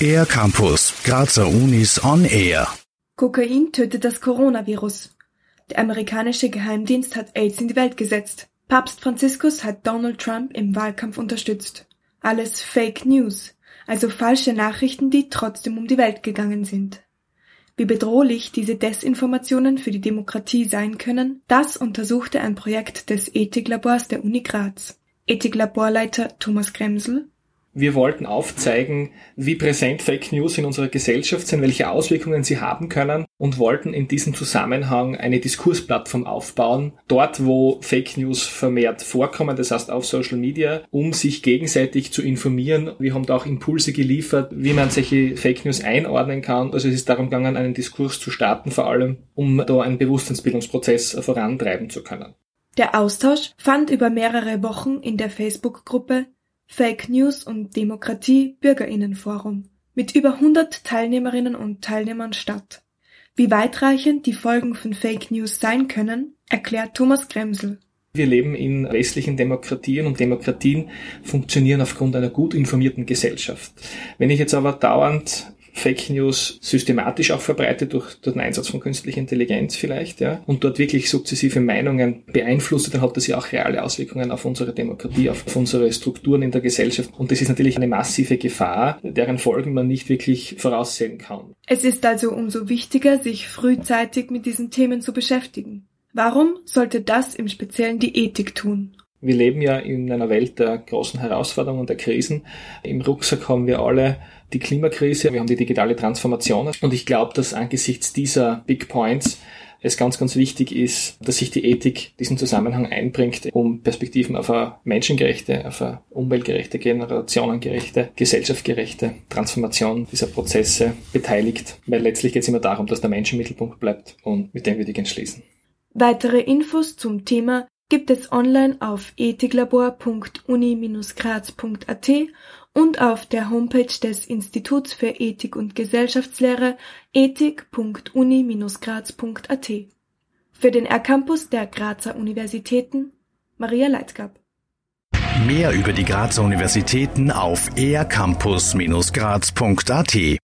Air Campus, Grazer Unis on Air. Kokain tötet das Coronavirus. Der amerikanische Geheimdienst hat AIDS in die Welt gesetzt. Papst Franziskus hat Donald Trump im Wahlkampf unterstützt. Alles Fake News, also falsche Nachrichten, die trotzdem um die Welt gegangen sind. Wie bedrohlich diese Desinformationen für die Demokratie sein können, das untersuchte ein Projekt des Ethiklabors der Uni Graz. Ethiklaborleiter Thomas Kremsel wir wollten aufzeigen, wie präsent Fake News in unserer Gesellschaft sind, welche Auswirkungen sie haben können und wollten in diesem Zusammenhang eine Diskursplattform aufbauen, dort wo Fake News vermehrt vorkommen, das heißt auf Social Media, um sich gegenseitig zu informieren. Wir haben da auch Impulse geliefert, wie man solche Fake News einordnen kann. Also es ist darum gegangen, einen Diskurs zu starten, vor allem um da einen Bewusstseinsbildungsprozess vorantreiben zu können. Der Austausch fand über mehrere Wochen in der Facebook-Gruppe Fake News und Demokratie Bürgerinnenforum mit über hundert Teilnehmerinnen und Teilnehmern statt. Wie weitreichend die Folgen von Fake News sein können, erklärt Thomas Kremsel. Wir leben in westlichen Demokratien und Demokratien funktionieren aufgrund einer gut informierten Gesellschaft. Wenn ich jetzt aber dauernd Fake News systematisch auch verbreitet durch, durch den Einsatz von künstlicher Intelligenz vielleicht, ja, und dort wirklich sukzessive Meinungen beeinflusst, dann hat das ja auch reale Auswirkungen auf unsere Demokratie, auf unsere Strukturen in der Gesellschaft. Und das ist natürlich eine massive Gefahr, deren Folgen man nicht wirklich voraussehen kann. Es ist also umso wichtiger, sich frühzeitig mit diesen Themen zu beschäftigen. Warum sollte das im Speziellen die Ethik tun? Wir leben ja in einer Welt der großen Herausforderungen und der Krisen. Im Rucksack haben wir alle die Klimakrise, wir haben die digitale Transformation. Und ich glaube, dass angesichts dieser Big Points es ganz, ganz wichtig ist, dass sich die Ethik diesen Zusammenhang einbringt, um Perspektiven auf eine menschengerechte, auf eine umweltgerechte, generationengerechte, gesellschaftsgerechte Transformation dieser Prozesse beteiligt. Weil letztlich geht es immer darum, dass der Mensch im Mittelpunkt bleibt und mit dem würde ich entschließen. Weitere Infos zum Thema gibt es online auf ethiklabor.uni-graz.at und auf der Homepage des Instituts für Ethik und Gesellschaftslehre ethik.uni-graz.at. Für den R-Campus der Grazer Universitäten Maria Leitgab. Mehr über die Grazer Universitäten auf ercampus-graz.at